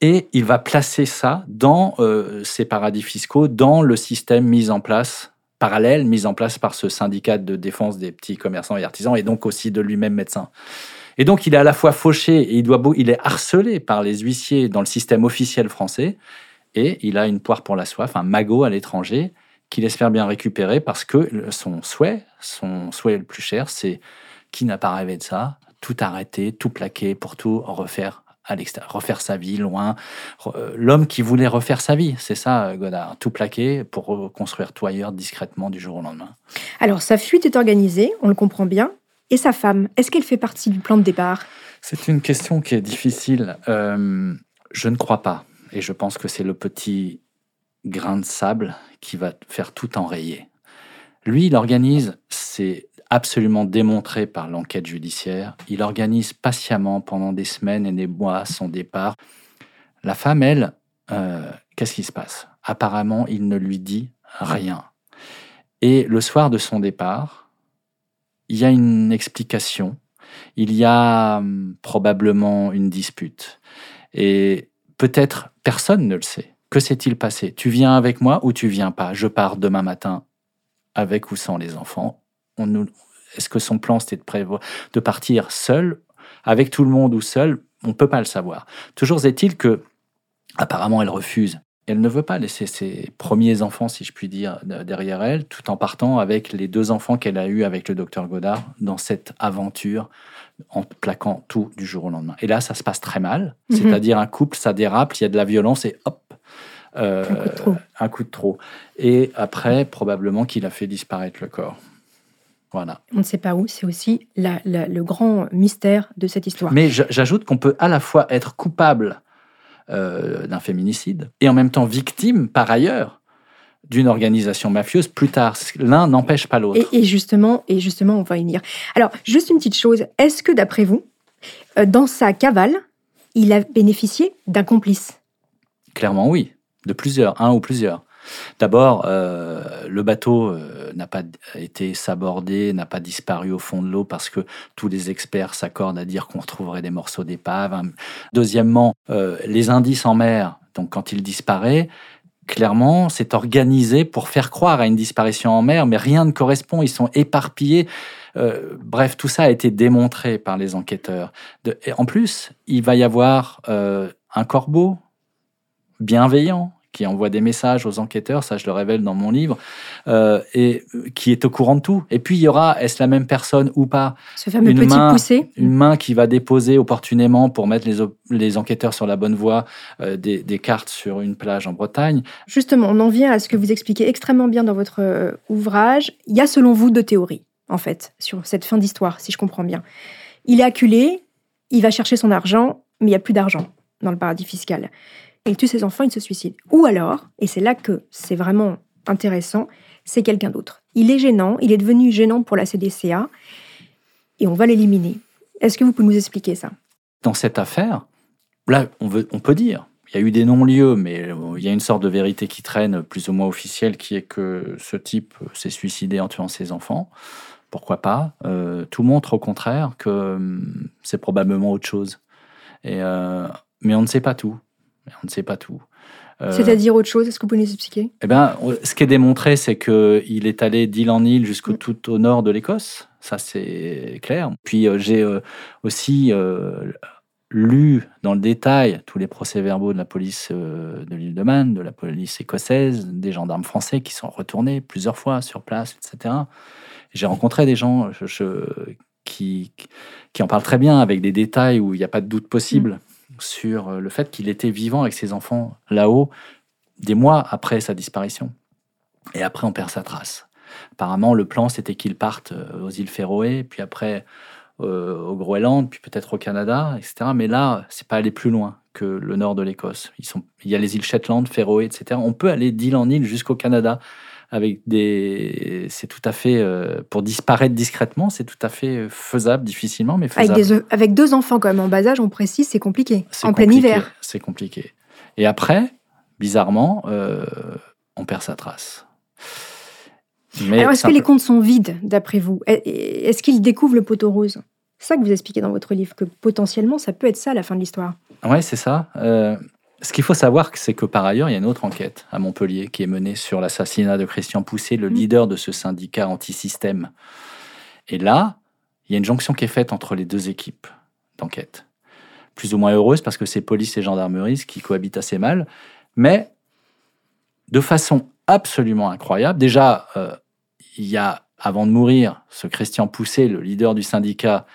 et il va placer ça dans euh, ces paradis fiscaux, dans le système mis en place parallèle, mis en place par ce syndicat de défense des petits commerçants et artisans, et donc aussi de lui-même médecin. Et donc, il est à la fois fauché et il, doit, il est harcelé par les huissiers dans le système officiel français. Et il a une poire pour la soif, un magot à l'étranger qu'il espère bien récupérer parce que son souhait, son souhait le plus cher, c'est qui n'a pas rêvé de ça? Tout arrêter, tout plaquer pour tout refaire à l'extérieur, refaire sa vie loin. Euh, l'homme qui voulait refaire sa vie, c'est ça, Godard. Tout plaquer pour reconstruire tout ailleurs discrètement du jour au lendemain. Alors, sa fuite est organisée, on le comprend bien. Et sa femme, est-ce qu'elle fait partie du plan de départ? C'est une question qui est difficile. Euh, je ne crois pas. Et je pense que c'est le petit grain de sable qui va faire tout enrayer. Lui, il organise, c'est absolument démontré par l'enquête judiciaire, il organise patiemment pendant des semaines et des mois son départ. La femme, elle, euh, qu'est-ce qui se passe? Apparemment, il ne lui dit rien. Et le soir de son départ, il y a une explication, il y a hum, probablement une dispute. Et peut-être personne ne le sait. Que s'est-il passé? Tu viens avec moi ou tu viens pas? Je pars demain matin avec ou sans les enfants. Est-ce que son plan c'était de, de partir seul, avec tout le monde ou seul? On ne peut pas le savoir. Toujours est-il que, apparemment, elle refuse elle ne veut pas laisser ses premiers enfants, si je puis dire, derrière elle, tout en partant avec les deux enfants qu'elle a eus avec le docteur Godard dans cette aventure, en plaquant tout du jour au lendemain. Et là, ça se passe très mal, mhm. c'est-à-dire un couple, ça dérape, il y a de la violence et hop, euh, un, coup de trop. un coup de trop. Et après, probablement qu'il a fait disparaître le corps. Voilà. On ne sait pas où, c'est aussi le grand mystère de cette histoire. Mais j'ajoute qu'on peut à la fois être coupable euh, d'un féminicide, et en même temps victime, par ailleurs, d'une organisation mafieuse plus tard. L'un n'empêche pas l'autre. Et, justement, et justement, on va y venir. Alors, juste une petite chose. Est-ce que, d'après vous, euh, dans sa cavale, il a bénéficié d'un complice? Clairement, oui. De plusieurs, un ou plusieurs. D'abord, euh, le bateau euh, n'a pas été sabordé, n'a pas disparu au fond de l'eau parce que tous les experts s'accordent à dire qu'on retrouverait des morceaux d'épave. Deuxièmement, euh, les indices en mer, donc quand il disparaît, clairement, c'est organisé pour faire croire à une disparition en mer, mais rien ne correspond, ils sont éparpillés. bref, tout ça a été démontré par les enquêteurs. en plus, il va y avoir un corbeau bienveillant qui envoie des messages aux enquêteurs, ça je le révèle dans mon livre, euh, et qui est au courant de tout. Et puis il y aura, est-ce la même personne ou pas Ce fameux une petit main, poussé Une main qui va déposer opportunément pour mettre les, les enquêteurs sur la bonne voie euh, des, des, cartes sur une plage en Bretagne. Justement, on en vient à ce que vous expliquez extrêmement bien dans votre euh, ouvrage. Il y a selon vous deux théories, en fait, sur cette fin d'histoire, si je comprends bien. Il est acculé, il va chercher son argent, mais il n'y a plus d'argent dans le paradis fiscal il tue ses enfants, il se suicide. Ou alors, et c'est là que c'est vraiment intéressant, c'est quelqu'un d'autre. Il est gênant, il est devenu gênant pour la CDCA, et on va l'éliminer. Est-ce que vous pouvez nous expliquer ça? Dans cette affaire, là, on, peut dire il y a eu des non-lieux, mais il y a une sorte de vérité qui traîne, plus ou moins officielle, qui est que ce type s'est suicidé en tuant ses enfants. Pourquoi pas? Tout montre au contraire que hum, c'est probablement autre chose. Et, mais on ne sait pas tout. On ne sait pas tout. Euh, C'est-à-dire autre chose Est-ce que vous pouvez nous expliquer? Eh ben, ce qui est démontré, c'est qu'il est allé d'île en île jusqu'au mm. tout au nord de l'Écosse. Ça, c'est clair. Puis euh, j'ai euh, aussi lu dans le détail tous les procès-verbaux de la police de l'île de Man, de la police écossaise, des gendarmes français qui sont retournés plusieurs fois sur place, etc. J'ai rencontré des gens qui, qui en parlent très bien avec des détails où il n'y a pas de doute possible. Mm sur euh, le fait qu'il était vivant avec ses enfants là-haut des mois après sa disparition. Et après, on perd sa trace. Apparemment, le plan, c'était qu'il parte euh, aux îles Féroé, puis après euh, au Groenland, puis peut-être au Canada, etc. Mais là, c'est pas aller plus loin que le nord de l'Écosse. Il y a les îles Shetland, Féroé, etc. On peut aller d'île en île jusqu'au Canada avec des. C'est tout à fait. Euh, pour disparaître discrètement, c'est tout à fait faisable, difficilement, mais faisable. Avec, deux enfants, quand même, en bas âge, on précise, c'est compliqué. En plein hiver. C'est compliqué. Et après, bizarrement, euh, on perd sa trace. Mais Alors, est-ce que les comptes sont vides, d'après vous? Est-ce qu'il découvre le poteau rose? C'est ça que vous expliquez dans votre livre, que potentiellement, ça peut être ça à la fin de l'histoire. Oui, c'est ça. Euh, ce qu'il faut savoir, c'est que par ailleurs, il y a une autre enquête à Montpellier qui est menée sur l'assassinat de Christian Poussé, le mmh. leader de ce syndicat anti-système. Et là, il y a une jonction qui est faite entre les deux équipes d'enquête. Plus ou moins heureuse parce que c'est police et gendarmerie qui cohabitent assez mal, mais de façon absolument incroyable. Déjà, euh, il y a, avant de mourir, ce Christian Poussé, le leader du syndicat,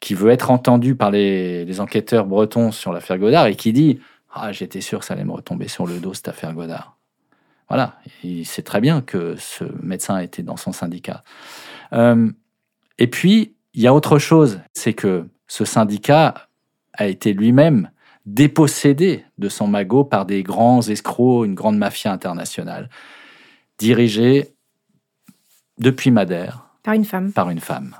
qui veut être entendu par les, les enquêteurs bretons sur l'affaire Godard et qui dit ah, j'étais sûr que ça allait me retomber sur le dos, cette affaire Godard. Voilà, il sait très bien que ce médecin était dans son syndicat. Euh, et puis, il y a autre chose, c'est que ce syndicat a été lui-même dépossédé de son magot par des grands escrocs, une grande mafia internationale, dirigée depuis Madère. Par une femme. Par une femme.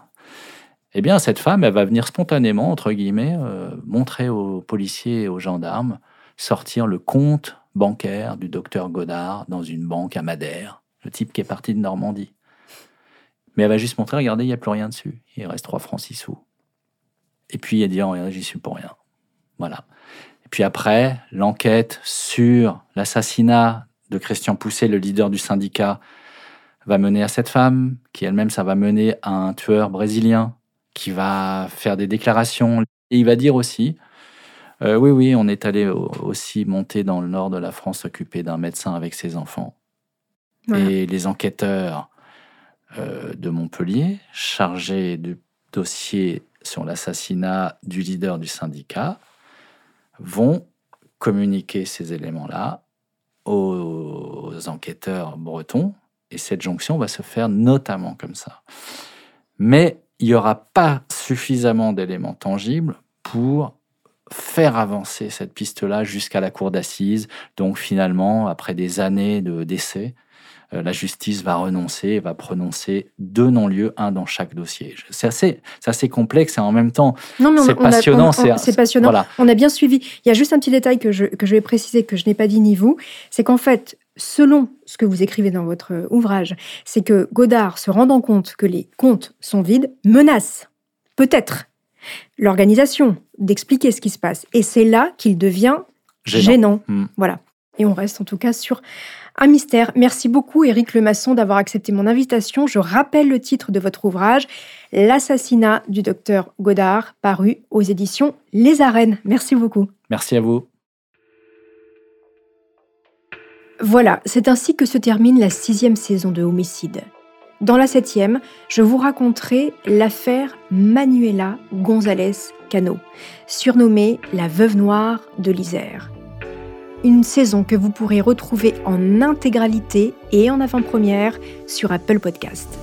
Eh bien, cette femme, elle va venir spontanément, entre guillemets, euh, montrer aux policiers et aux gendarmes sortir le compte bancaire du docteur Godard dans une banque à Madère, le type qui est parti de Normandie. Mais elle va juste montrer, regardez, il n'y a plus rien dessus. Il reste 3 francs 6 sous. Et puis elle dit, oh, j'y suis pour rien. Voilà. Et puis après, l'enquête sur l'assassinat de Christian Pousset, le leader du syndicat, va mener à cette femme, qui elle-même, ça va mener à un tueur brésilien qui va faire des déclarations. Et il va dire aussi, euh, oui, oui, on est allé aussi monter dans le nord de la France s'occuper d'un médecin avec ses enfants. Et les enquêteurs euh, de Montpellier, chargés du dossier sur l'assassinat du leader du syndicat, vont communiquer ces éléments-là aux enquêteurs bretons. Et cette jonction va se faire notamment comme ça. Mais il n'y aura pas suffisamment d'éléments tangibles pour faire avancer cette piste-là jusqu'à la cour d'assises. Donc finalement, après des années de décès, euh, la justice va renoncer et va prononcer deux non-lieux, un dans chaque dossier. C'est assez, assez complexe et en même temps, c'est passionnant. C'est passionnant. On a bien suivi. Il y a juste un petit détail que je, que je vais préciser, que je n'ai pas dit ni vous, c'est qu'en fait, selon ce que vous écrivez dans votre ouvrage, c'est que Godard, se rendant compte que les comptes sont vides, menace, peut-être, l'organisation, d'expliquer ce qui se passe. Et c'est là qu'il devient gênant. Hmm. Voilà. Et on reste en tout cas sur un mystère. Merci beaucoup Éric Lemasson d'avoir accepté mon invitation. Je rappelle le titre de votre ouvrage, L'assassinat du docteur Godard, paru aux éditions Les Arènes. Merci beaucoup. Merci à vous. Voilà, c'est ainsi que se termine la sixième saison de Homicide. Dans la septième, je vous raconterai l'affaire Manuela González Cano, surnommée la veuve noire de l'Isère. Une saison que vous pourrez retrouver en intégralité et en avant-première sur Apple Podcast.